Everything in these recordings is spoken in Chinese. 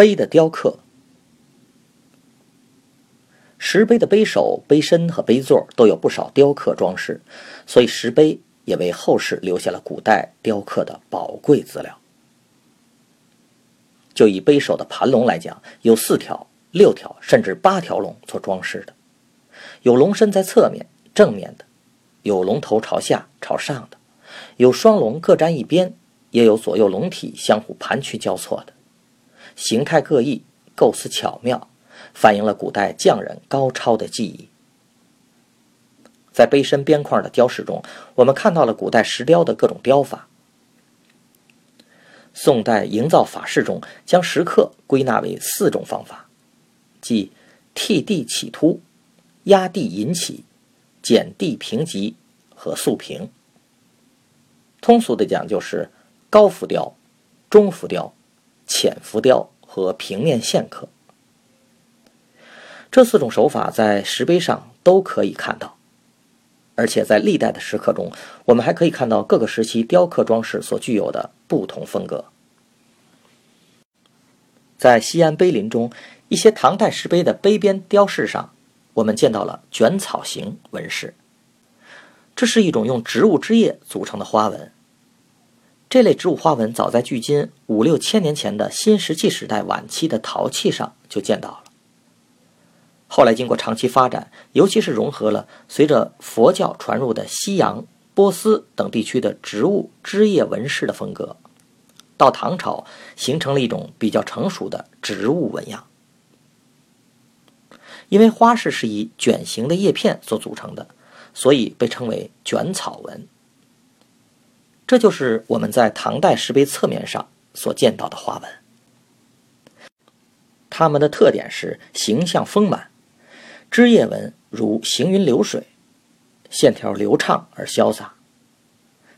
碑的雕刻，石碑的碑首、碑身和碑座都有不少雕刻装饰，所以石碑也为后世留下了古代雕刻的宝贵资料。就以碑首的盘龙来讲，有四条、六条甚至八条龙做装饰的，有龙身在侧面正面的，有龙头朝下朝上的，有双龙各占一边，也有左右龙体相互盘曲交错的。形态各异，构思巧妙，反映了古代匠人高超的技艺。在碑身边框的雕饰中，我们看到了古代石雕的各种雕法。宋代营造法式中将石刻归纳为四种方法，即替地起凸、压地引起、剪地平极和塑平。通俗的讲，就是高浮雕、中浮雕。浅浮雕和平面线刻，这四种手法在石碑上都可以看到，而且在历代的石刻中，我们还可以看到各个时期雕刻装饰所具有的不同风格。在西安碑林中，一些唐代石碑的碑边雕饰上，我们见到了卷草形纹饰，这是一种用植物枝叶组成的花纹。这类植物花纹早在距今五六千年前的新石器时代晚期的陶器上就见到了。后来经过长期发展，尤其是融合了随着佛教传入的西洋、波斯等地区的植物枝叶纹饰的风格，到唐朝形成了一种比较成熟的植物纹样。因为花饰是以卷形的叶片所组成的，所以被称为卷草纹。这就是我们在唐代石碑侧面上所见到的花纹。它们的特点是形象丰满，枝叶纹如行云流水，线条流畅而潇洒。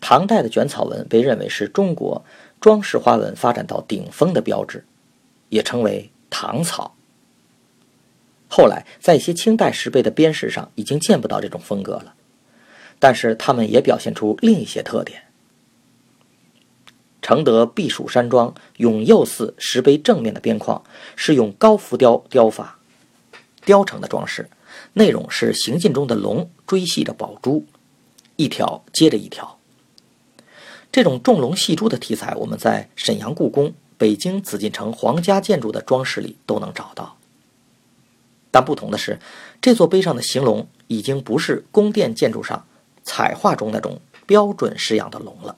唐代的卷草纹被认为是中国装饰花纹发展到顶峰的标志，也称为唐草。后来在一些清代石碑的边饰上已经见不到这种风格了，但是它们也表现出另一些特点。承德避暑山庄永佑寺石碑正面的边框是用高浮雕雕法雕成的装饰，内容是行进中的龙追系着宝珠，一条接着一条。这种重龙戏珠的题材，我们在沈阳故宫、北京紫禁城皇家建筑的装饰里都能找到。但不同的是，这座碑上的行龙已经不是宫殿建筑上彩画中那种标准式样的龙了。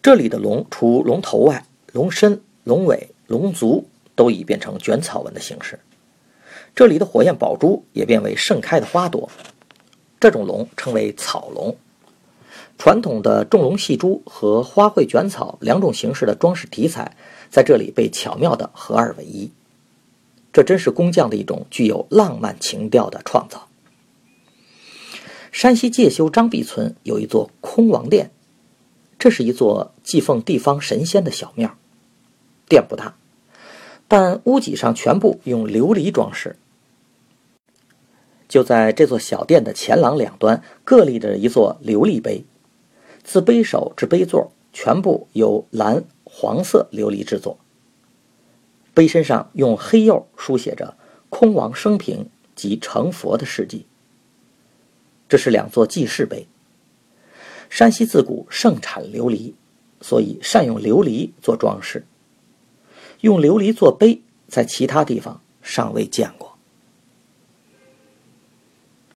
这里的龙，除龙头外，龙身、龙尾、龙足都已变成卷草纹的形式。这里的火焰宝珠也变为盛开的花朵。这种龙称为草龙。传统的重龙戏珠和花卉卷草两种形式的装饰题材，在这里被巧妙地合二为一。这真是工匠的一种具有浪漫情调的创造。山西介休张壁村有一座空王殿。这是一座祭奉地方神仙的小庙，殿不大，但屋脊上全部用琉璃装饰。就在这座小殿的前廊两端，各立着一座琉璃碑，自碑首至碑座全部由蓝黄色琉璃制作。碑身上用黑釉书写着空王生平及成佛的事迹。这是两座记事碑。山西自古盛产琉璃，所以善用琉璃做装饰。用琉璃做碑，在其他地方尚未见过。